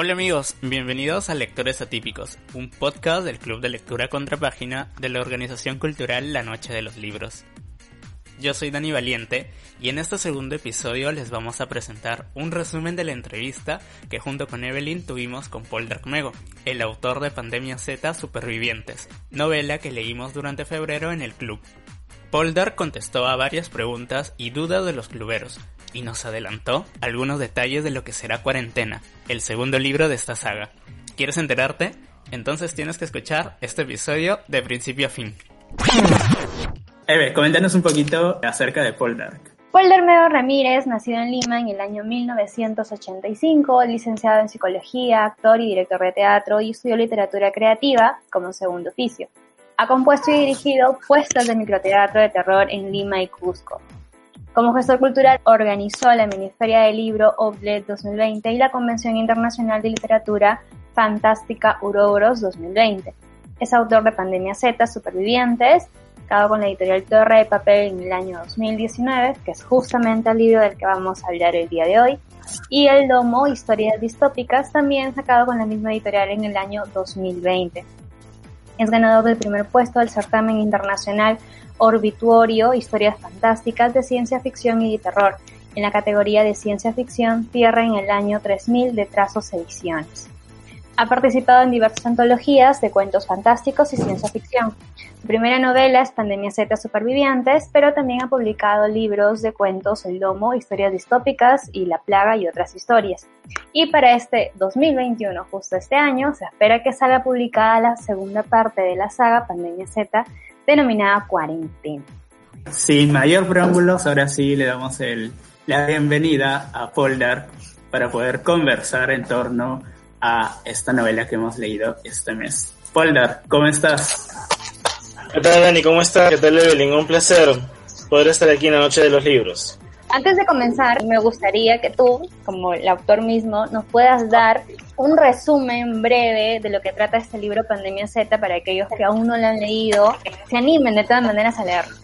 Hola amigos, bienvenidos a Lectores Atípicos, un podcast del Club de Lectura Contrapágina de la organización cultural La Noche de los Libros. Yo soy Dani Valiente y en este segundo episodio les vamos a presentar un resumen de la entrevista que junto con Evelyn tuvimos con Paul Darkmego, el autor de Pandemia Z Supervivientes, novela que leímos durante febrero en el club. Paul Dark contestó a varias preguntas y dudas de los cluberos, y nos adelantó algunos detalles de lo que será Cuarentena, el segundo libro de esta saga. ¿Quieres enterarte? Entonces tienes que escuchar este episodio de principio a fin. Eve, coméntanos un poquito acerca de Paul Dark. Paul Darmeo Ramírez, nacido en Lima en el año 1985, licenciado en psicología, actor y director de teatro y estudió literatura creativa como segundo oficio. Ha compuesto y dirigido puestas de microteatro de terror en Lima y Cusco. Como gestor cultural, organizó la Miniferia del Libro Oblet 2020 y la Convención Internacional de Literatura Fantástica Uroboros 2020. Es autor de Pandemia Z, Supervivientes, con la editorial Torre de Papel en el año 2019, que es justamente el libro del que vamos a hablar el día de hoy, y El Domo, Historias Distópicas, también sacado con la misma editorial en el año 2020. Es ganador del primer puesto del certamen internacional Orbituorio, Historias Fantásticas de Ciencia Ficción y de Terror, en la categoría de Ciencia Ficción Tierra en el año 3000 de Trazos Ediciones. Ha participado en diversas antologías de cuentos fantásticos y ciencia ficción. Su primera novela es Pandemia Z Supervivientes, pero también ha publicado libros de cuentos El Domo, Historias Distópicas y La Plaga y otras historias. Y para este 2021, justo este año, se espera que salga publicada la segunda parte de la saga Pandemia Z, denominada Cuarentena. Sin mayor preámbulos, ahora sí le damos el, la bienvenida a Poldar para poder conversar en torno a esta novela que hemos leído este mes. Poldar, ¿cómo estás? ¿Qué tal, Dani? ¿Cómo estás? ¿Qué tal, Evelyn? Un placer poder estar aquí en la Noche de los Libros. Antes de comenzar, me gustaría que tú, como el autor mismo, nos puedas dar un resumen breve de lo que trata este libro Pandemia Z para aquellos que aún no lo han leído, se animen de todas maneras a leerlo.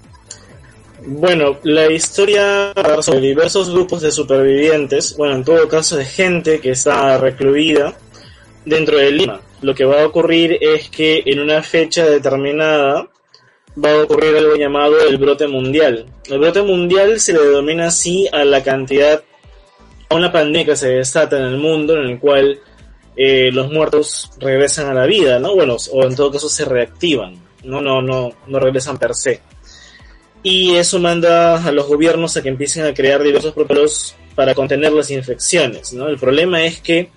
Bueno, la historia sobre diversos grupos de supervivientes, bueno, en todo caso de gente que está recluida dentro de Lima. Lo que va a ocurrir es que en una fecha determinada va a ocurrir algo llamado el brote mundial. El brote mundial se le denomina así a la cantidad, a una pandemia que se desata en el mundo en el cual eh, los muertos regresan a la vida, ¿no? Bueno, o en todo caso se reactivan, no, no, no, no regresan per se. Y eso manda a los gobiernos a que empiecen a crear diversos protocolos para contener las infecciones, ¿no? El problema es que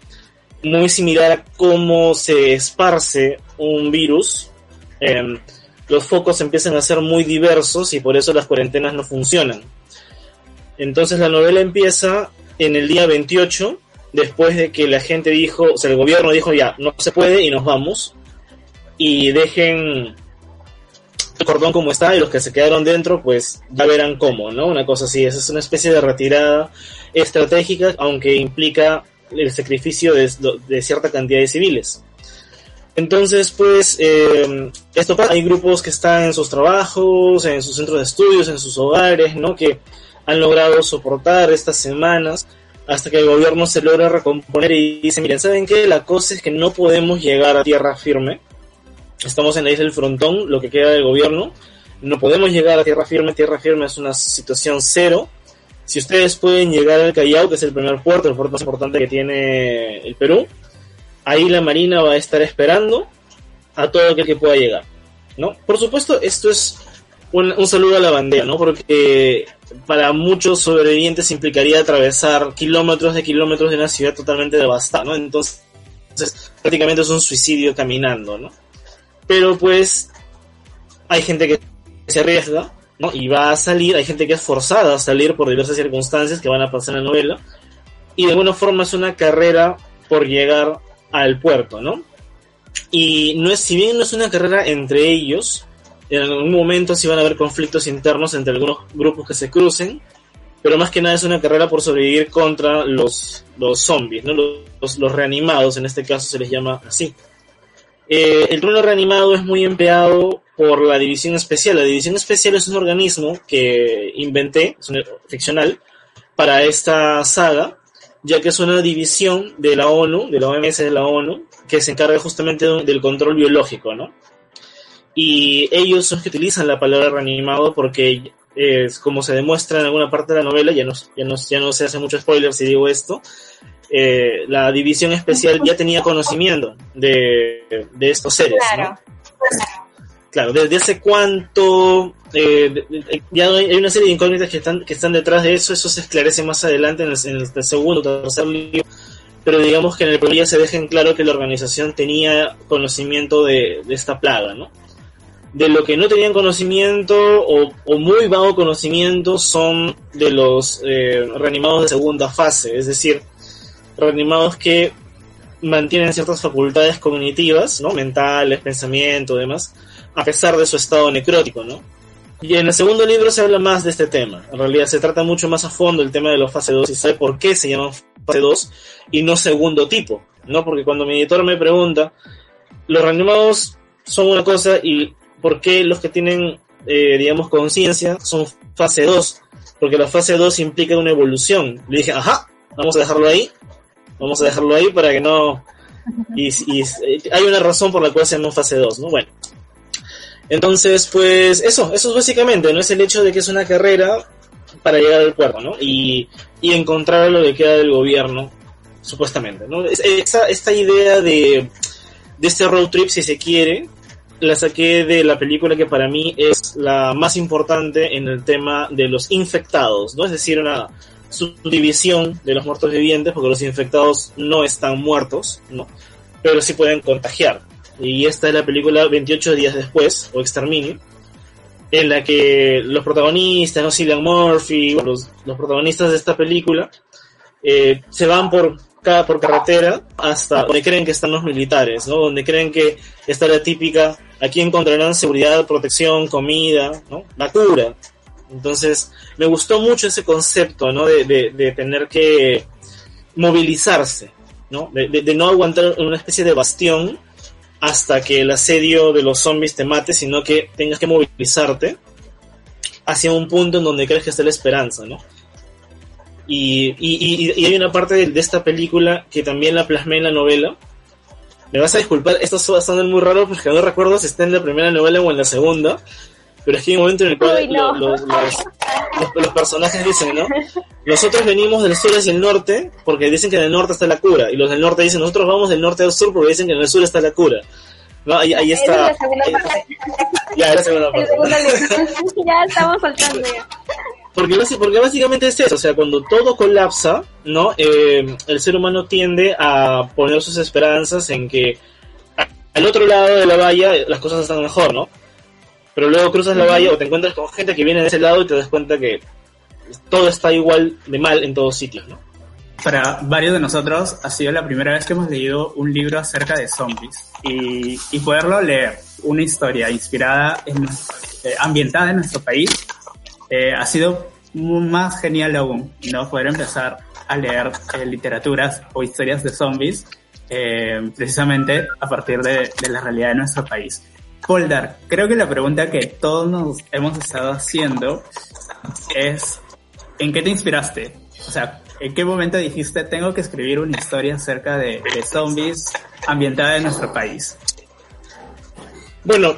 muy similar a cómo se esparce un virus, eh, los focos empiezan a ser muy diversos y por eso las cuarentenas no funcionan. Entonces la novela empieza en el día 28, después de que la gente dijo, o sea, el gobierno dijo ya, no se puede y nos vamos, y dejen el cordón como está y los que se quedaron dentro, pues ya verán cómo, ¿no? Una cosa así, esa es una especie de retirada estratégica, aunque implica el sacrificio de, cierta cantidad de civiles. Entonces, pues, eh, esto pasa. Hay grupos que están en sus trabajos, en sus centros de estudios, en sus hogares, ¿no? Que han logrado soportar estas semanas hasta que el gobierno se logra recomponer y dice, miren, ¿saben qué? La cosa es que no podemos llegar a tierra firme. Estamos en la isla del frontón, lo que queda del gobierno. No podemos llegar a tierra firme. Tierra firme es una situación cero. Si ustedes pueden llegar al Callao, que es el primer puerto, el puerto más importante que tiene el Perú, ahí la Marina va a estar esperando a todo aquel que pueda llegar, ¿no? Por supuesto, esto es un, saludo a la bandera, ¿no? Porque para muchos sobrevivientes implicaría atravesar kilómetros de kilómetros de una ciudad totalmente devastada, ¿no? Entonces, prácticamente es un suicidio caminando, ¿no? Pero pues hay gente que se arriesga, ¿no? Y va a salir, hay gente que es forzada a salir por diversas circunstancias que van a pasar en la novela. Y de alguna forma es una carrera por llegar al puerto, ¿no? Y no es, si bien no es una carrera entre ellos, en algún momento sí van a haber conflictos internos entre algunos grupos que se crucen, pero más que nada es una carrera por sobrevivir contra los, los zombies, ¿no? Los, los reanimados, en este caso se les llama así. Eh, el trono reanimado es muy empleado por la División Especial. La División Especial es un organismo que inventé, es un ficcional, para esta saga, ya que es una división de la ONU, de la OMS de la ONU, que se encarga justamente del control biológico, ¿no? Y ellos son los que utilizan la palabra reanimado porque, es como se demuestra en alguna parte de la novela, ya no, ya no, ya no se hace mucho spoiler si digo esto, eh, la división especial ya tenía conocimiento de, de estos seres, ¿no? Claro, desde hace cuánto, eh, ya hay una serie de incógnitas que están, que están detrás de eso, eso se esclarece más adelante en el, segundo o tercer libro, pero digamos que en el primer ya se deja en claro que la organización tenía conocimiento de, esta plaga, ¿no? De lo que no tenían conocimiento o, muy vago conocimiento son de los eh, reanimados de segunda fase, es decir, reanimados que mantienen ciertas facultades cognitivas, ¿no? Mentales, pensamiento, demás, a pesar de su estado necrótico, ¿no? Y en el segundo libro se habla más de este tema. En realidad se trata mucho más a fondo el tema de los fase 2 y sabe por qué se llaman fase 2 y no segundo tipo, ¿no? Porque cuando mi editor me pregunta, los reanimados son una cosa y por qué los que tienen, eh, digamos, conciencia son fase 2, porque la fase 2 implica una evolución. Le dije, ajá, vamos a dejarlo ahí Vamos a dejarlo ahí para que no... Y, hay una razón por la cual se llama fase 2, ¿no? Bueno. Entonces, pues eso, eso es básicamente, ¿no? Es el hecho de que es una carrera para llegar al cuerpo, ¿no? Y, y encontrar lo que queda del gobierno, supuestamente, ¿no? Esta, esta idea de, de este road trip, si se quiere, la saqué de la película que para mí es la más importante en el tema de los infectados, ¿no? Es decir, una, subdivisión de los muertos vivientes, porque los infectados no están muertos, ¿no? Pero sí pueden contagiar. Y esta es la película 28 días después, o Exterminio, en la que los protagonistas, ¿no? Cillian Murphy, los, los protagonistas de esta película, eh, se van por por carretera hasta donde creen que están los militares, ¿no? Donde creen que está la típica, aquí encontrarán seguridad, protección, comida, ¿no? La cura, entonces, me gustó mucho ese concepto, ¿no? De, de, tener que movilizarse, ¿no? De, no aguantar una especie de bastión hasta que el asedio de los zombies te mate, sino que tengas que movilizarte hacia un punto en donde crees que está la esperanza, ¿no? Y, y, y, hay una parte de, esta película que también la plasmé en la novela. Me vas a disculpar, esto va a muy raro porque no recuerdo si está en la primera novela o en la segunda, pero es que hay un momento en el cual los, personajes dicen, ¿no? Nosotros venimos del sur hacia el norte porque dicen que en el norte está la cura, y los del norte dicen, nosotros vamos del norte al sur porque dicen que en el sur está la cura. ¿No? Ahí, ahí está. ya, la segunda parte. ya estamos saltando ya. Porque, porque básicamente es eso, o sea, cuando todo colapsa, ¿no? Eh, el ser humano tiende a poner sus esperanzas en que al otro lado de la valla las cosas están mejor, ¿no? Pero luego cruzas la valla o te encuentras con gente que viene de ese lado y te das cuenta que todo está igual de mal en todos sitios, ¿no? Para varios de nosotros ha sido la primera vez que hemos leído un libro acerca de zombies y, y poderlo leer, una historia inspirada, en, eh, ambientada en nuestro país, eh, ha sido más genial aún, ¿no? Poder empezar a leer eh, literaturas o historias de zombies precisamente a partir de, de la realidad de nuestro país. Poldar, creo que la pregunta que todos nos hemos estado haciendo es, ¿en qué te inspiraste? O sea, ¿en qué momento dijiste, tengo que escribir una historia acerca de, zombies ambientada en nuestro país? Bueno,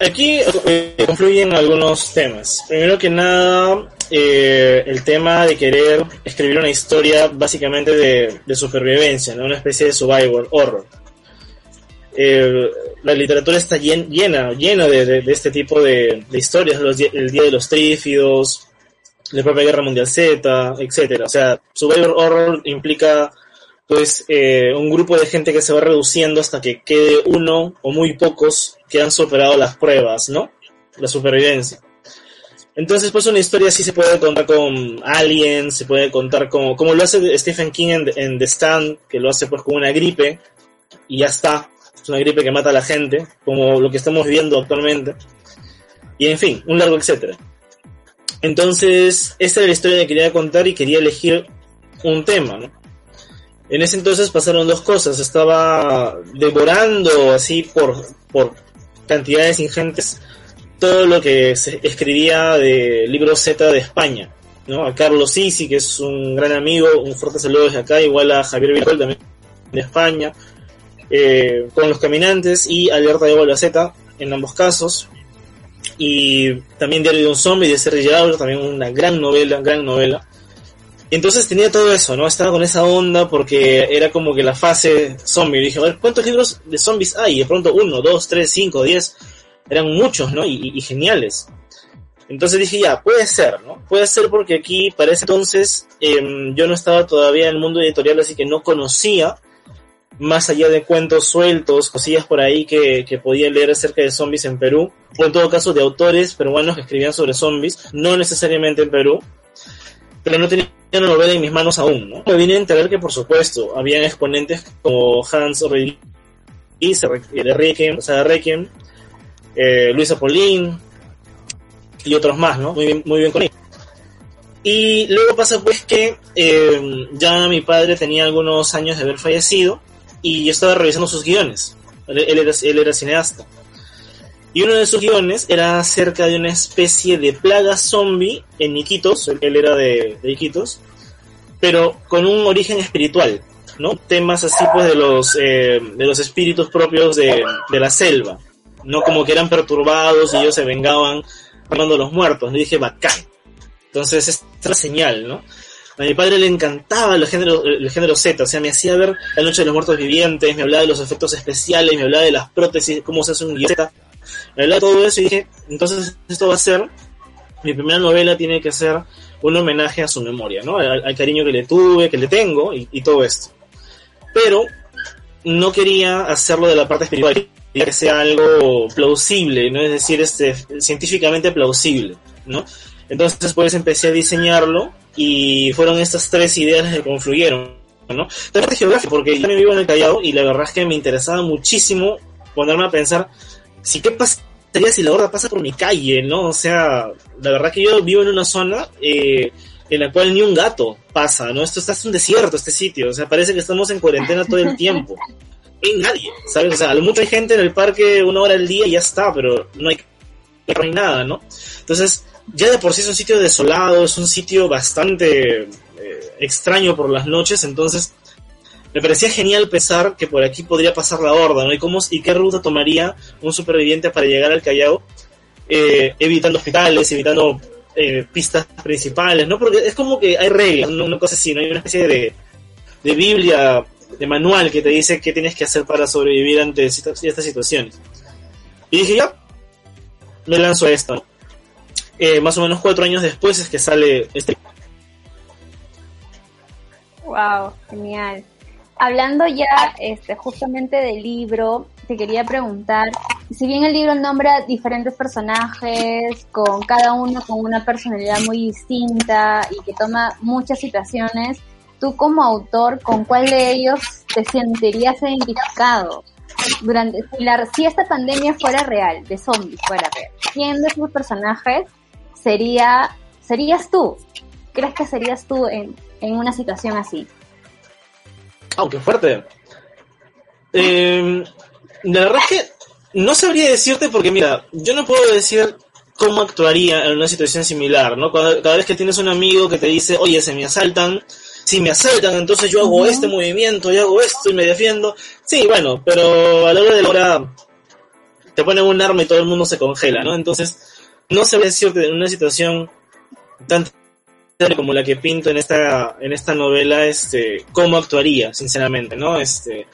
aquí eh, confluyen algunos temas. Primero que nada, eh, el tema de querer escribir una historia básicamente de, de supervivencia, una especie de survival horror. Eh, la literatura está llena, llena de, este tipo de, historias, el Día de los Trífidos, la propia Guerra Mundial Z, etcétera. O sea, Survivor Horror implica pues eh, un grupo de gente que se va reduciendo hasta que quede uno o muy pocos que han superado las pruebas, ¿no? La supervivencia. Entonces, pues una historia así se puede contar con aliens, se puede contar como, como lo hace Stephen King en, en The Stand, que lo hace pues con una gripe, y ya está una gripe que mata a la gente, como lo que estamos viviendo actualmente. Y en fin, un largo etcétera. Entonces, esta era la historia que quería contar y quería elegir un tema, ¿no? En ese entonces pasaron dos cosas. Estaba devorando así por, por cantidades ingentes todo lo que se escribía de libros Z de España. ¿no? A Carlos Sisi, que es un gran amigo, un fuerte saludo desde acá, igual a Javier Villarreal también de España, eh, con Los Caminantes y Alerta de Z en ambos casos. Y también Diario de un Zombie de Sergio Gerardo, también una gran novela, gran novela. Entonces tenía todo eso, ¿no? Estaba con esa onda porque era como que la fase zombie. dije, a ver, ¿cuántos libros de zombies hay? Y de pronto uno, dos, tres, cinco, diez. Eran muchos, ¿no? Y, geniales. Entonces dije, ya, puede ser, ¿no? Puede ser porque aquí, para ese entonces, em, yo no estaba todavía en el mundo editorial, así que no conocía, más allá de cuentos sueltos, cosillas por ahí que, que podía leer acerca de zombies en Perú, o en todo caso de autores peruanos que escribían sobre zombies, no necesariamente en Perú, pero no tenía una novela en mis manos aún, ¿no? Me vine a enterar que, por supuesto, habían exponentes como Hans Requiem, o sea, Requiem, eh, Luisa Polín y otros más, ¿no? Muy bien, muy bien con ellos. Y luego pasa pues que eh, ya mi padre tenía algunos años de haber fallecido y yo estaba revisando sus guiones. Él, era, él era cineasta. Y uno de sus guiones era acerca de una especie de plaga zombie en Iquitos, él era de, Iquitos, pero con un origen espiritual, ¿no? Temas así pues de los, eh, de los espíritus propios de, la selva, no como que eran perturbados y ellos se vengaban matando a los muertos, le dije bacán. Entonces es otra señal, ¿no? A mi padre le encantaba el género, el género Z, o sea, me hacía ver La Noche de los Muertos Vivientes, me hablaba de los efectos especiales, me hablaba de las prótesis, cómo se hace un guion Z me todo eso y dije, entonces esto va a ser, mi primera novela tiene que ser un homenaje a su memoria, ¿no? Al, cariño que le tuve, que le tengo y, todo esto. Pero no quería hacerlo de la parte espiritual, que sea algo plausible, ¿no? Es decir, este, científicamente plausible, ¿no? Entonces pues empecé a diseñarlo y fueron estas tres ideas que confluyeron, ¿no? La parte geográfica, porque yo me vivo en el Callao y la verdad es que me interesaba muchísimo ponerme a pensar si qué pasaría si la horda pasa por mi calle, ¿no? O sea, la verdad que yo vivo en una zona eh, en la cual ni un gato pasa, ¿no? Esto está en un desierto, este sitio, o sea, parece que estamos en cuarentena todo el tiempo. No hay nadie, ¿sabes? O sea, a lo mucho hay gente en el parque una hora al día y ya está, pero no hay, no hay nada, ¿no? Entonces, ya de por sí es un sitio desolado, es un sitio bastante eh, extraño por las noches, entonces me parecía genial pensar que por aquí podría pasar la horda, ¿no? Y, cómo, y qué ruta tomaría un superviviente para llegar al Callao, eh, evitando hospitales, evitando eh, pistas principales, ¿no? Porque es como que hay reglas, una cosa así, ¿no? Hay una especie de, de Biblia, de manual que te dice qué tienes que hacer para sobrevivir ante estas situaciones. Y dije, ya, me lanzo a esto. Eh, más o menos cuatro años después es que sale este. Wow, genial. Hablando ya este, justamente del libro, te quería preguntar, si bien el libro nombra diferentes personajes, con cada uno con una personalidad muy distinta y que toma muchas situaciones, tú como autor, ¿con cuál de ellos te sentirías identificado? Durante, si, la, si esta pandemia fuera real, de zombies fuera real, ¿quién de esos personajes sería, serías tú? ¿Crees que serías tú en, en una situación así? Aunque fuerte. Eh, la verdad es que no sabría decirte porque, mira, yo no puedo decir cómo actuaría en una situación similar, ¿no? Cada, vez que tienes un amigo que te dice, oye, se me asaltan, si me asaltan, entonces yo hago este movimiento, yo hago esto y me defiendo. Sí, bueno, pero a la hora de la hora te ponen un arma y todo el mundo se congela, ¿no? Entonces, no sabría decirte en una situación tan como la que pinto en esta, en esta novela, este, cómo actuaría, sinceramente, ¿no? Este,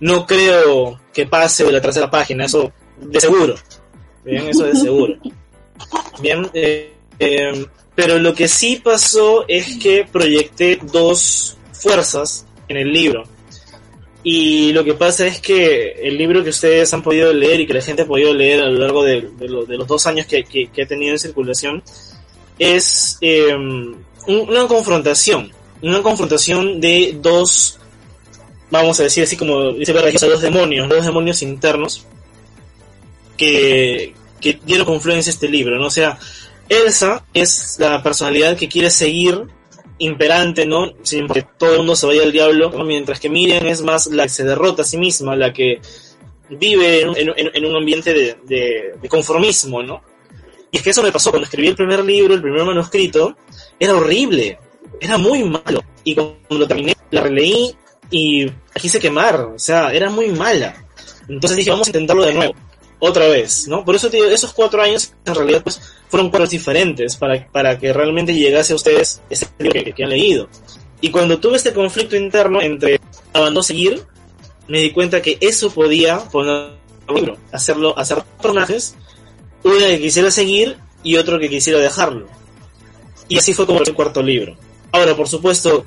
no creo que pase de la tercera página, eso de seguro. Bien, eso de seguro. Bien, eh, eh, pero lo que sí pasó es que proyecté dos fuerzas en el libro. Y lo que pasa es que el libro que ustedes han podido leer y que la gente ha podido leer a lo largo de, los dos años que, que, ha tenido en circulación es eh, una confrontación, una confrontación de dos, vamos a decir así como dice dos demonios, dos demonios internos que, que dieron confluencia a este libro, ¿no? O sea, Elsa es la personalidad que quiere seguir imperante, ¿no? Sin que todo el mundo se vaya al diablo, mientras que Miriam es más la que se derrota a sí misma, la que vive en, un ambiente de, conformismo, ¿no? Y es que eso me pasó cuando escribí el primer libro, el primer manuscrito, era horrible, era muy malo. Y cuando lo terminé, la releí y quise quemar, o sea, era muy mala. Entonces dije, vamos a intentarlo de nuevo, otra vez, ¿no? Por eso digo, esos cuatro años en realidad pues fueron cuatro diferentes para, para que realmente llegase a ustedes ese libro que, que han leído. Y cuando tuve este conflicto interno entre abandono seguir, me di cuenta que eso podía poner un libro, hacerlo, hacer personajes, uno que quisiera seguir y otro que quisiera dejarlo. Y así fue como el cuarto libro. Ahora, por supuesto,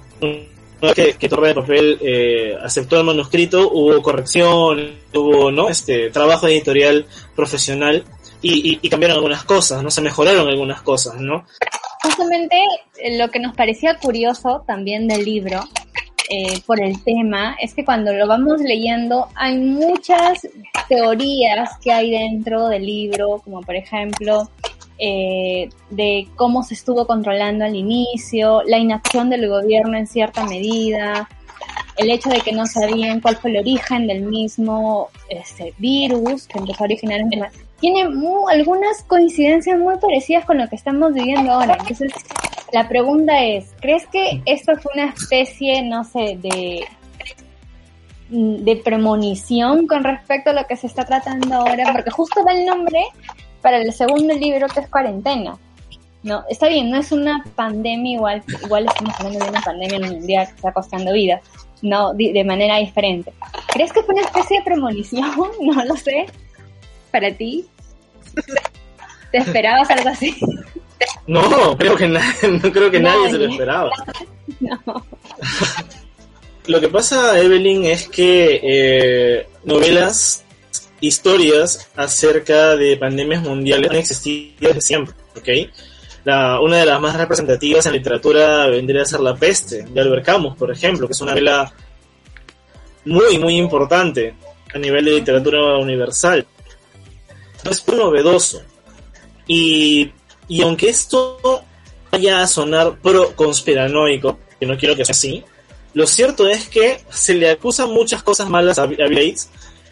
vez que, que Torre de Papel eh, aceptó el manuscrito, hubo corrección, hubo no este trabajo editorial profesional y, y, y cambiaron algunas cosas, no se mejoraron algunas cosas, ¿no? Justamente eh, lo que nos parecía curioso también del libro eh, por el tema es que cuando lo vamos leyendo hay muchas teorías que hay dentro del libro, como por ejemplo eh, de cómo se estuvo controlando al inicio, la inacción del gobierno en cierta medida, el hecho de que no sabían cuál fue el origen del mismo este, virus que empezó a originar en tiene mu- algunas coincidencias muy parecidas con lo que estamos viviendo ahora. Entonces, la pregunta es, ¿crees que esto fue una especie, no sé, de de premonición con respecto a lo que se está tratando ahora? Porque justo va el nombre para el segundo libro que es Cuarentena. No, está bien, no es una pandemia igual, igual estamos hablando de una pandemia mundial que está costando vidas, no, de, manera diferente. ¿Crees que fue una especie de premonición? No lo sé. ¿Para ti? ¿Te esperabas algo así? No, creo que no creo que nadie se lo esperaba. No. Lo que pasa, Evelyn, es que eh, novelas, historias acerca de pandemias mundiales han existido desde siempre, ¿ok? La, una de las más representativas en literatura vendría a ser La Peste, de Albert Camus, por ejemplo, que es una novela muy, muy importante a nivel de literatura universal. Es muy novedoso. Y, y aunque esto vaya a sonar pro conspiranoico, que no quiero que sea así, lo cierto es que se le acusan muchas cosas malas a, a Bill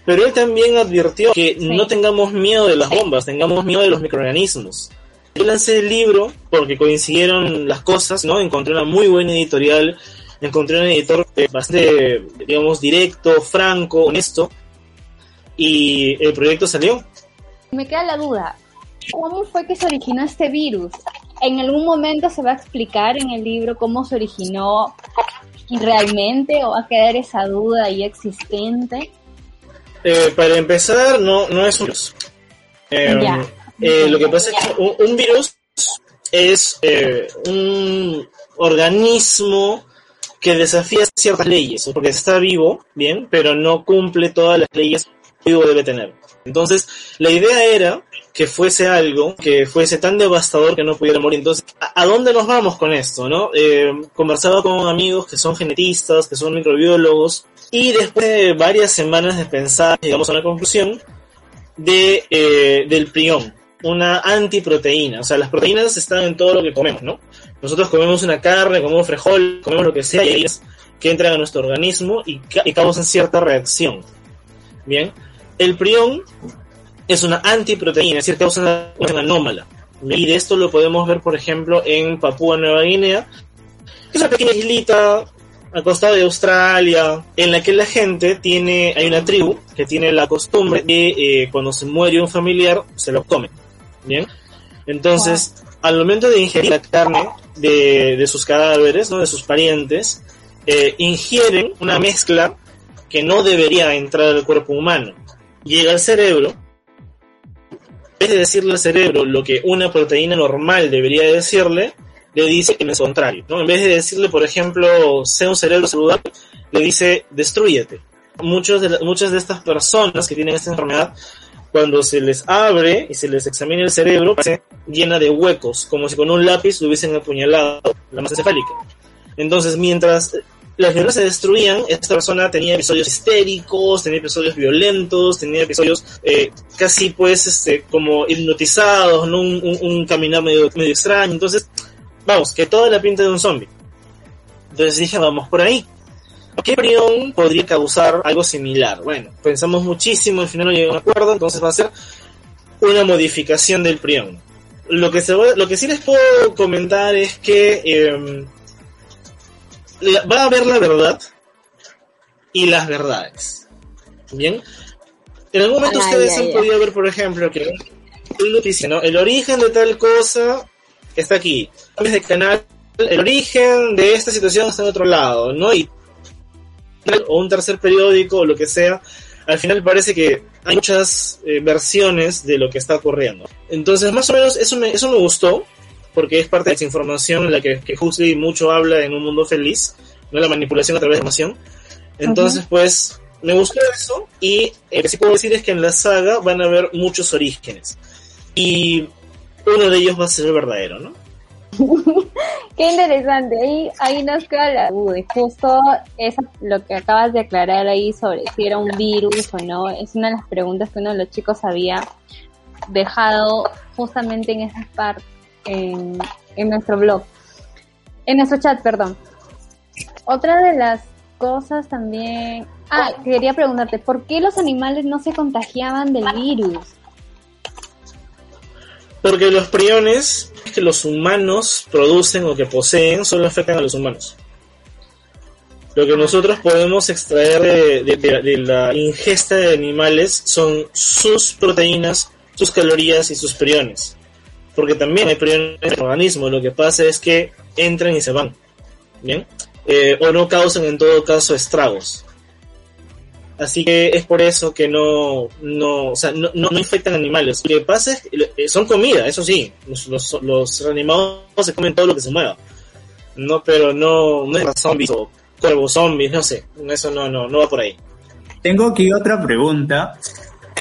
pero él también advirtió que no tengamos miedo de las bombas, tengamos miedo de los microorganismos. Yo lancé el libro porque coincidieron las cosas, ¿no? Encontré una muy buena editorial, encontré un editor eh, bastante, digamos, directo, franco, honesto, y el proyecto salió. Me queda la duda, ¿cómo fue que se originó este virus? ¿En algún momento se va a explicar en el libro cómo se originó realmente o va a quedar esa duda ahí existente? Eh, para empezar, no, no es un virus. Eh, Ya. eh, lo que pasa es que un, un virus es eh, un organismo que desafía ciertas leyes, porque está vivo, bien, pero no cumple todas las leyes que vivo debe tener. Entonces, la idea era que fuese algo que fuese tan devastador que no pudiera morir. Entonces, ¿a, dónde nos vamos con esto? no? Eh, conversaba con amigos que son genetistas, que son microbiólogos, y después de varias semanas de pensar, llegamos a una conclusión de, eh, del prión, una antiproteína. O sea, las proteínas están en todo lo que comemos, ¿no? Nosotros comemos una carne, comemos frijol, comemos lo que sea, y ellas que entran a nuestro organismo y, ca- y causan cierta reacción. Bien, el prión es una antiproteína, es decir, causa una, una anómala. Y de esto lo podemos ver, por ejemplo, en Papúa Nueva Guinea, que es una pequeña islita al costado de Australia, en la que la gente tiene, hay una tribu que tiene la costumbre de eh, cuando se muere un familiar, se lo come. Bien, entonces, al momento de ingerir la carne de, de sus cadáveres, ¿no? de sus parientes, eh, ingieren una mezcla que no debería entrar al cuerpo humano. Llega al cerebro, vez de decirle al cerebro lo que una proteína normal debería decirle, le dice que es lo contrario. ¿no? En vez de decirle, por ejemplo, sea un cerebro saludable, le dice destruyete. Muchos de muchas de estas personas que tienen esta enfermedad, cuando se les abre y se les examina el cerebro, parece llena de huecos, como si con un lápiz lo hubiesen apuñalado la masa encefálica. Entonces, mientras las neuronas se destruían, esta persona tenía episodios histéricos, tenía episodios violentos, tenía episodios eh, casi pues este como hipnotizados, ¿no? un, un- un caminar medio, medio extraño. Entonces, vamos, que toda la pinta de un zombie. Entonces dije, vamos por ahí. ¿Qué prión podría causar algo similar? Bueno, pensamos muchísimo, al final no llegamos a un acuerdo, entonces va a ser una modificación del prión. lo que, se lo que sí les puedo comentar es que la- va a haber la verdad y las verdades. ¿Bien? En algún momento ustedes han podido ver, por ejemplo, que un noticia, ¿no? el origen de tal cosa está aquí. Cambias de canal, el origen de esta situación está en otro lado, ¿no? Y o un tercer periódico o lo que sea, al final parece que hay muchas eh, versiones de lo que está ocurriendo. Entonces, más o menos, eso me, eso me gustó, porque es parte de esa información en la que, que Huxley mucho habla en Un Mundo Feliz, no la manipulación a través de información. Entonces, pues, me gustó eso, y eh, lo que sí puedo decir es que en la saga van a haber muchos orígenes. Y uno de ellos va a ser el verdadero, ¿no? Qué interesante, ahí, ahí nos queda la duda. Justo eso, lo que acabas de aclarar ahí sobre si era un virus o no, es una de las preguntas que uno de los chicos había dejado justamente en esa parte, en, en nuestro blog, en nuestro chat, perdón. Otra de las cosas también... Ah, quería preguntarte, ¿por qué los animales no se contagiaban del virus? Porque los priones que los humanos producen o que poseen solo afectan a los humanos. Lo que nosotros podemos extraer de, de- de- de la ingesta de animales son sus proteínas, sus calorías y sus priones. Porque también hay priones en el organismo. Lo que pasa es que entran y se van. ¿Bien? Eh, o no causan en todo caso estragos. Así que es por eso que no, no, o sea, no, no, infectan animales. Lo que pasa es que eh, son comida, eso sí. Los, los, los reanimados se comen todo lo que se mueva. No, pero no, no es zombies o cuervos zombies, no sé. Eso no, no, no va por ahí. Tengo aquí otra pregunta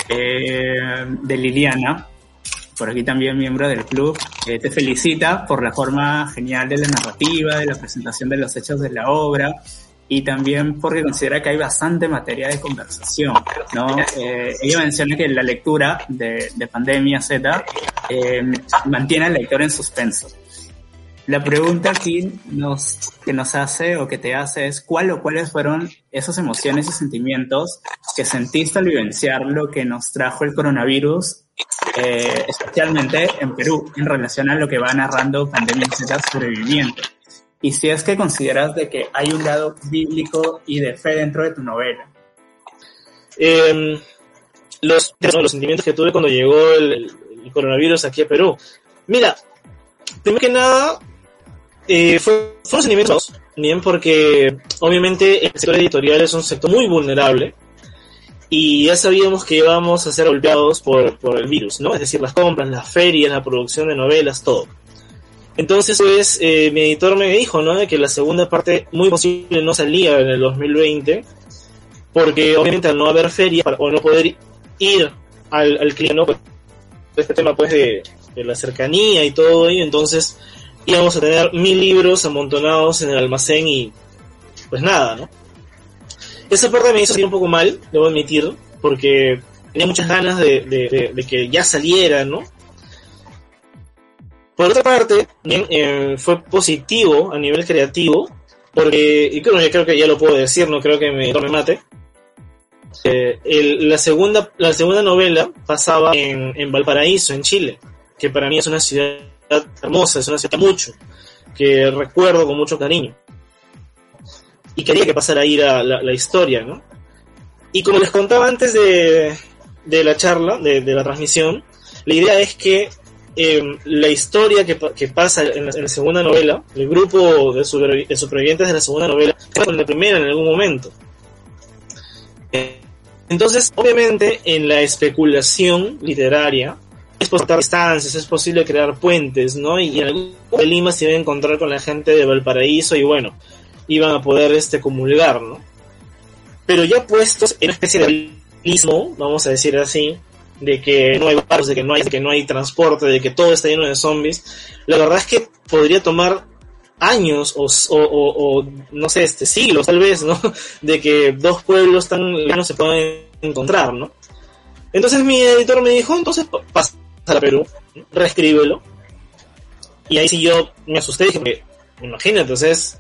eh, de Liliana, por aquí también miembro del club. Eh, te felicita por la forma genial de la narrativa, de la presentación de los hechos de la obra y también porque considera que hay bastante materia de conversación. ¿no? Eh, ella menciona que la lectura de, de Pandemia Z eh, mantiene al lector en suspenso. La pregunta aquí nos, que nos hace o que te hace es cuál o cuáles fueron esas emociones y sentimientos que sentiste al vivenciar lo que nos trajo el coronavirus, eh, especialmente en Perú, en relación a lo que va narrando Pandemia Z sobreviviente. Y si es que consideras de que hay un lado bíblico y de fe dentro de tu novela. Eh, los, los sentimientos que tuve cuando llegó el, el coronavirus aquí a Perú. Mira, primero que nada, eh, fue, fueron sentimientos, bien, porque obviamente el sector editorial es un sector muy vulnerable y ya sabíamos que íbamos a ser golpeados por, por el virus, ¿no? Es decir, las compras, las ferias, la producción de novelas, todo. Entonces, pues, eh, mi editor me dijo, ¿no? De que la segunda parte muy posible no salía en el 2020, porque obviamente al no haber feria para- o no poder ir al, al cliente, ¿no? Pues, este tema, pues, de, de la cercanía y todo ello, entonces íbamos a tener mil libros amontonados en el almacén y, pues nada, ¿no? Esa parte me hizo sentir un poco mal, debo admitir, porque tenía muchas ganas de, que ya saliera, ¿no? Por otra parte, eh, fue positivo a nivel creativo, porque, y creo, yo creo que ya lo puedo decir, no creo que me, no mate. Eh, la, segunda, la segunda novela pasaba en, en Valparaíso, en Chile, que para mí es una ciudad hermosa, es una ciudad mucho, que recuerdo con mucho cariño. Y quería que pasara ahí la, la, la historia, ¿no? Y como les contaba antes de, de la charla, de, de la transmisión, la idea es que eh, la historia que, que pasa en la, en la segunda novela, el grupo de, supervi- de supervivientes de la segunda novela, con la primera en algún momento. Entonces, obviamente, en la especulación literaria, es posible distancias, es posible crear puentes, ¿no? Y en algún de Lima se iba a encontrar con la gente de Valparaíso y bueno, iban a poder este comulgar, ¿no? Pero ya puestos en una especie de realismo, vamos a decir así, de que no hay barcos, de que no hay, de que no hay transporte, de que todo está lleno de zombies, la verdad es que podría tomar años o, o, o, no sé, este siglos tal vez, ¿no? De que dos pueblos tan lejanos se puedan encontrar, ¿no? Entonces mi editor me dijo, entonces pa- pasa a Perú, reescríbelo. Y ahí sí yo me asusté dije, porque, imagínate, entonces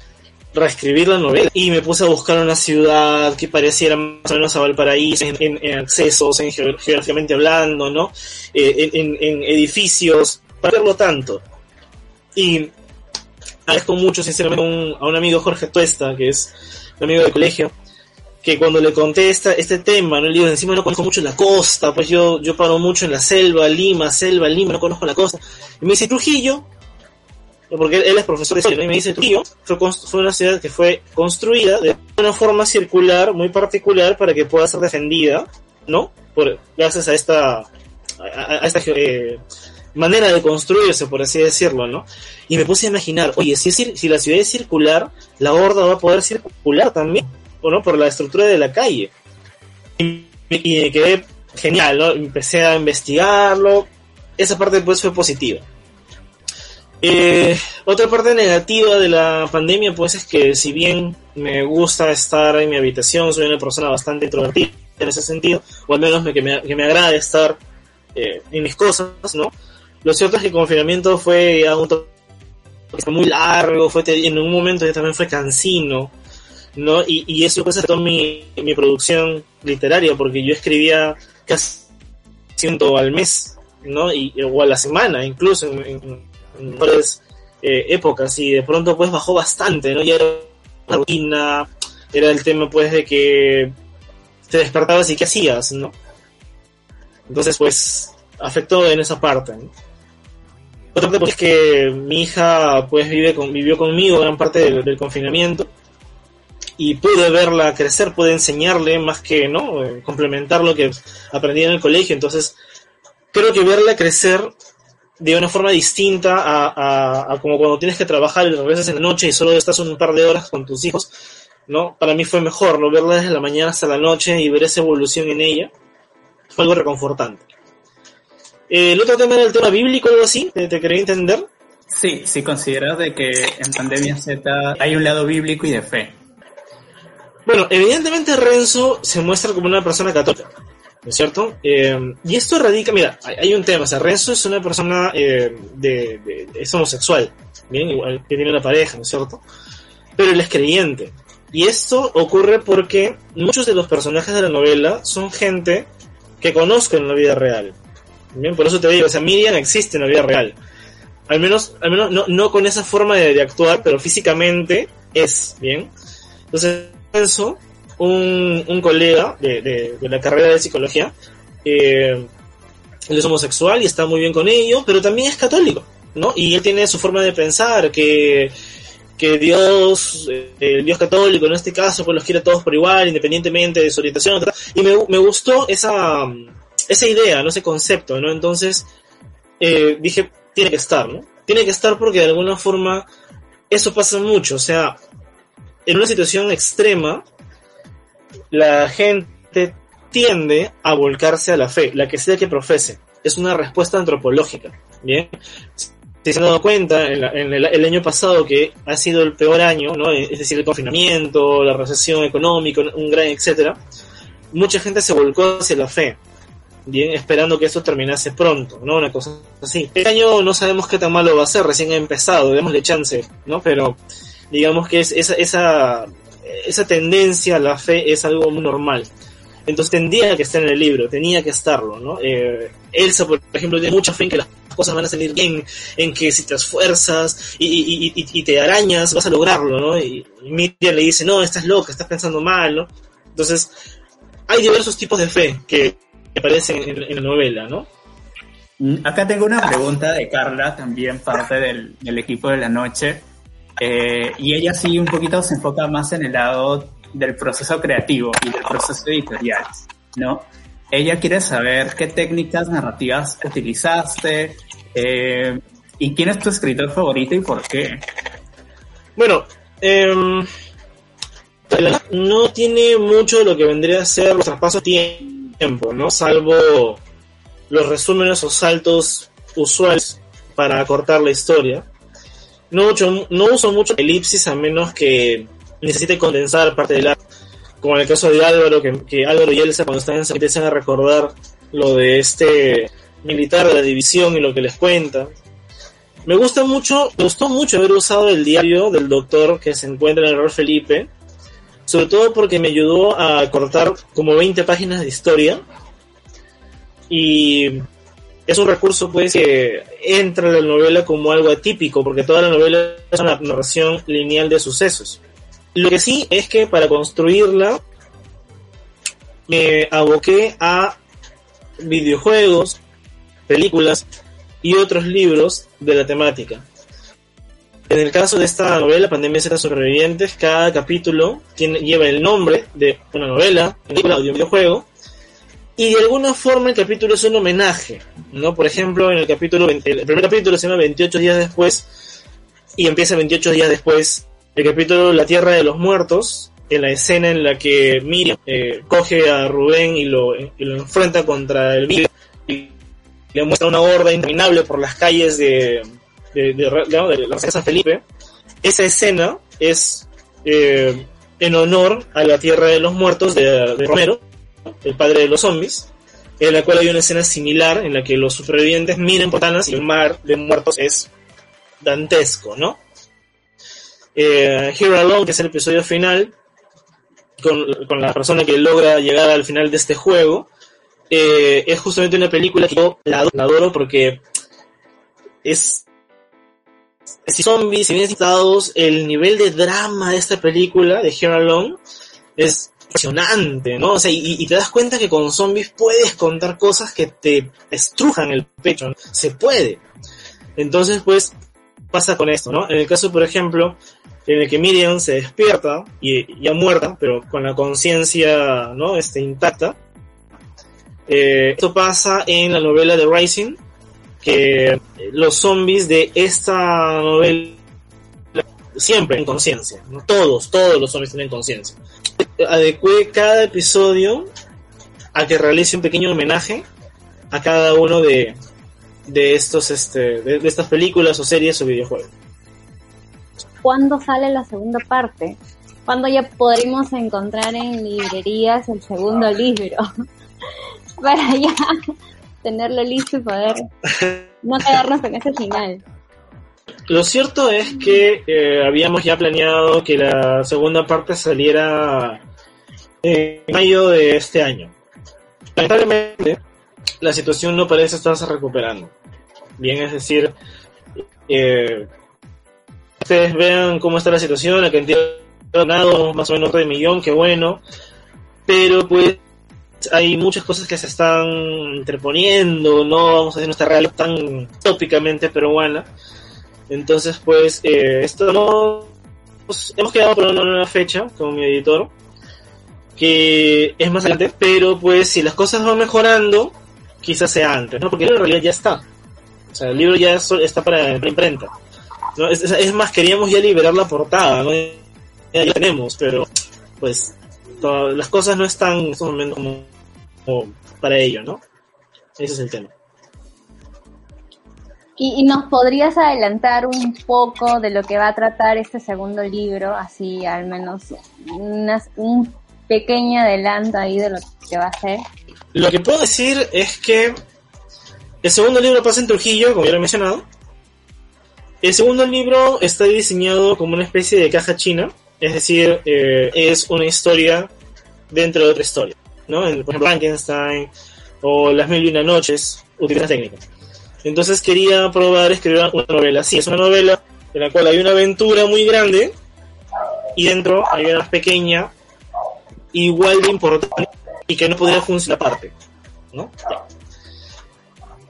reescribir la novela y me puse a buscar una ciudad que pareciera más o menos a Valparaíso en, en- en accesos, en geo- geográficamente hablando, ¿no? Eh, en, en- edificios para verlo tanto. Y agradezco mucho, sinceramente, un, a un amigo Jorge Tuesta, que es un amigo de colegio, que cuando le contesta este tema, ¿no? le digo, encima no conozco mucho la costa, pues yo, yo paro mucho en la selva, Lima, selva, Lima, no conozco la costa. Y me dice, Trujillo, porque él es profesor de historia, y me dice, Trujillo fue, fue una ciudad que fue construida de una forma circular muy particular para que pueda ser defendida, ¿no? Por, gracias a esta, a, a esta eh, manera de construirse, por así decirlo, ¿no? Y me puse a imaginar, oye, si, si la ciudad es circular, la horda va a poder circular también ¿no? por la estructura de la calle. Y, me quedé genial, ¿no? Empecé a investigarlo. Esa parte pues fue positiva. Eh, otra parte negativa de la pandemia pues es que si bien me gusta estar en mi habitación, soy una persona bastante introvertida en ese sentido, o al menos me, que, me, que me agrada estar eh, en mis cosas, ¿no? Lo cierto es que el confinamiento fue, fue muy largo, fue en un momento también fue cansino, ¿no? Y, y eso pues afectó mi, mi producción literaria, porque yo escribía casi ciento al mes, ¿no? Y, o a la semana, incluso en, en varias eh, épocas, y de pronto pues bajó bastante, ¿no? Ya era una rutina, era el tema pues de que te despertabas y qué hacías, ¿no? Entonces pues afectó en esa parte, ¿no? Otra parte pues, es que mi hija pues vive con, vivió conmigo gran parte del, del confinamiento y pude verla crecer, pude enseñarle más que no eh, complementar lo que aprendí en el colegio. Entonces, creo que verla crecer de una forma distinta a, a, a, como cuando tienes que trabajar y regresas en la noche y solo estás un par de horas con tus hijos, ¿no? Para mí fue mejor, ¿no? Verla desde la mañana hasta la noche y ver esa evolución en ella fue algo reconfortante. Eh, el otro tema era el tema bíblico, algo así, ¿te, te quería entender? Sí, si consideras de que en Pandemia Z hay un lado bíblico y de fe. Bueno, evidentemente Renzo se muestra como una persona católica, ¿no es cierto? Eh, y esto radica, mira, hay, un tema, o sea, Renzo es una persona eh, de, es homosexual, bien, igual que tiene una pareja, ¿no es cierto? Pero él es creyente. Y esto ocurre porque muchos de los personajes de la novela son gente que conozco en la vida real. Bien, por eso te digo, o sea, Miriam existe en la vida real. Al menos, al menos no, no con esa forma de, de actuar, pero físicamente es, bien. Entonces, Renzo, un, colega de, de, de, la carrera de psicología, eh, él es homosexual y está muy bien con ello, pero también es católico, ¿no? Y él tiene su forma de pensar, que, que Dios, eh, el Dios católico en este caso, pues los quiere a todos por igual, independientemente de su orientación, y me, me gustó esa, esa idea, ¿no? Ese concepto, ¿no? Entonces, eh, dije, tiene que estar, ¿no? Tiene que estar porque de alguna forma eso pasa mucho, o sea, en una situación extrema, la gente tiende a volcarse a la fe, la que sea que profese. Es una respuesta antropológica. Bien. Si se han dado cuenta, en, el, año pasado, que ha sido el peor año, ¿no? es decir, el confinamiento, la recesión económica, un gran etcétera, mucha gente se volcó hacia la fe, bien, esperando que esto terminase pronto, ¿no? Una cosa así. Este año no sabemos qué tan malo va a ser, recién ha empezado, démosle chance, ¿no? Pero digamos que es esa, esa, esa tendencia a la fe es algo muy normal. Entonces tendría que estar en el libro, tenía que estarlo, ¿no? Eh, Elsa, por ejemplo, tiene mucha fe en que las cosas van a salir bien, en que si te esfuerzas y, y, y, y te arañas, vas a lograrlo, ¿no? Y, Miriam le dice, no, estás loca, estás pensando mal, ¿no? Entonces, hay diversos tipos de fe que aparecen en, en la novela, ¿no? Acá tengo una pregunta de Carla, también parte del, del equipo de la noche. Eh, y ella sí un poquito se enfoca más en el lado del proceso creativo y del proceso editorial, ¿no? Ella quiere saber qué técnicas narrativas utilizaste eh, y quién es tu escritor favorito y por qué. Bueno, eh, no tiene mucho de lo que vendría a ser los traspasos de tiempo, ¿no? Salvo los resúmenes o saltos usuales para acortar la historia no, mucho, no uso mucho elipsis a menos que necesite condensar parte del arte. Como en el caso de Álvaro, que, que Álvaro y Elsa cuando están en empiezan a recordar lo de este militar de la división y lo que les cuenta. Me gusta mucho, me gustó mucho haber usado el diario del doctor que se encuentra en el error Felipe, sobre todo porque me ayudó a cortar como 20 páginas de historia y es un recurso pues que entra en la novela como algo atípico, porque toda la novela es una narración lineal de sucesos. Lo que sí es que para construirla me aboqué a videojuegos, películas y otros libros de la temática. En el caso de esta novela, Pandemia Z Sobrevivientes, cada capítulo lleva el nombre de una novela, película o de un videojuego, y de alguna forma el capítulo es un homenaje, ¿no? Por ejemplo, en el capítulo, el primer capítulo se llama 28 días después, y empieza 28 días después el capítulo La Tierra de los Muertos, en la escena en la que Miriam eh, coge a Rubén y lo, y lo enfrenta contra el virus y le muestra una horda interminable por las calles de, de, de, la casa Felipe. Esa escena es eh, en honor a la Tierra de los Muertos de, Romero, el padre de los zombies, en la cual hay una escena similar en la que los supervivientes miran por y el mar de muertos es dantesco, ¿no? Eh, Here Alone, que es el episodio final, con, la persona que logra llegar al final de este juego, eh, es justamente una película que yo la, adoro porque es si zombies, y bien citados, el nivel de drama de esta película, de Here Alone, es impresionante, ¿no? O sea, y, te das cuenta que con zombies puedes contar cosas que te estrujan el pecho, Se puede. Entonces, pues, pasa con esto, ¿no? En el caso, por ejemplo, en el que Miriam se despierta, y ya muerta, pero con la conciencia, ¿no? Este, intacta. Eh, esto pasa en la novela de Rising, que los zombies de esta novela siempre en conciencia, todos, todos los zombies tienen conciencia. Adecué cada episodio a que realice un pequeño homenaje a cada uno de, de estos este de, estas películas o series o videojuegos. ¿Cuándo sale la segunda parte? ¿Cuándo ya podremos encontrar en librerías el segundo libro? Para ya tenerlo listo y poder no quedarnos en ese final. Lo cierto es que eh, habíamos ya planeado que la segunda parte saliera en mayo de este año. Lamentablemente, la situación no parece estarse recuperando. Bien, es decir, eh, ustedes vean cómo está la situación, la cantidad de ganado, más o menos de millón, qué bueno, pero pues hay muchas cosas que se están interponiendo, no vamos a decir nuestra realidad tan tópicamente peruana. Entonces, pues, eh, pues, hemos quedado por una nueva fecha con mi editor, que es más adelante, pero pues si las cosas van mejorando, quizás sea antes, ¿no? Porque en realidad ya está. O sea, el libro ya está para, imprenta. ¿no? Es, más, queríamos ya liberar la portada, ¿no? Ya, ya tenemos, pero pues las cosas no están en estos momentos como, para ello, ¿no? Ese es el tema. ¿Y, nos podrías adelantar un poco de lo que va a tratar este segundo libro, así al menos un pequeño adelanto ahí de lo que va a ser? Lo que puedo decir es que el segundo libro pasa en Trujillo, como ya lo he mencionado. El segundo libro está diseñado como una especie de caja china, es decir, eh, es una historia dentro de otra historia, ¿no? por ejemplo, Frankenstein o Las Mil y una Noches, utilizan técnicas. Entonces quería probar escribir una novela. Sí, es una novela en la cual hay una aventura muy grande y dentro hay una pequeña igual de importante y que no podría funcionar aparte, ¿no?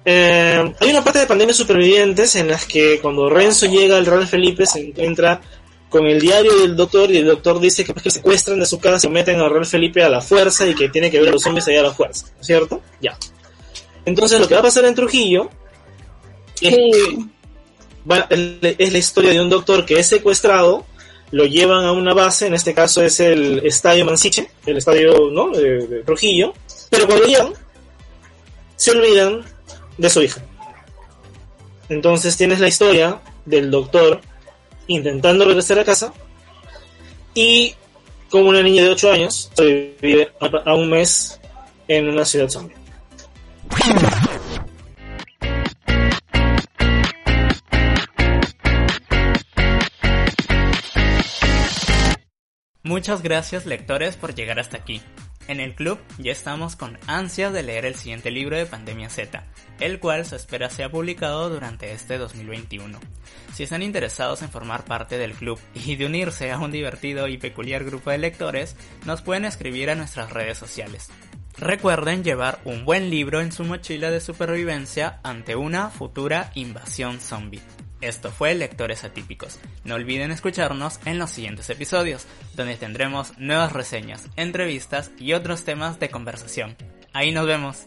Eh, hay una parte de Pandemia Supervivientes en las que cuando Renzo llega al Real Felipe se encuentra con el diario del doctor y el doctor dice que, que secuestran de su casa y meten al Real Felipe a la fuerza y que tiene que ver a los hombres allá a la fuerza, ¿cierto? Ya. Entonces lo que va a pasar en Trujillo es, la historia de un doctor que es secuestrado, lo llevan a una base, en este caso es el Estadio Mansiche, el estadio ¿no? de, de Trujillo, pero cuando llegan se olvidan de su hija. Entonces tienes la historia del doctor intentando regresar a casa y como una niña de 8 años vive a un mes en una ciudad zombie. Muchas gracias lectores por llegar hasta aquí. En el club ya estamos con ansias de leer el siguiente libro de Pandemia Z, el cual se espera sea publicado durante este 2021. Si están interesados en formar parte del club y de unirse a un divertido y peculiar grupo de lectores, nos pueden escribir a nuestras redes sociales. Recuerden llevar un buen libro en su mochila de supervivencia ante una futura invasión zombie. Esto fue Lectores Atípicos. No olviden escucharnos en los siguientes episodios, donde tendremos nuevas reseñas, entrevistas y otros temas de conversación. Ahí nos vemos.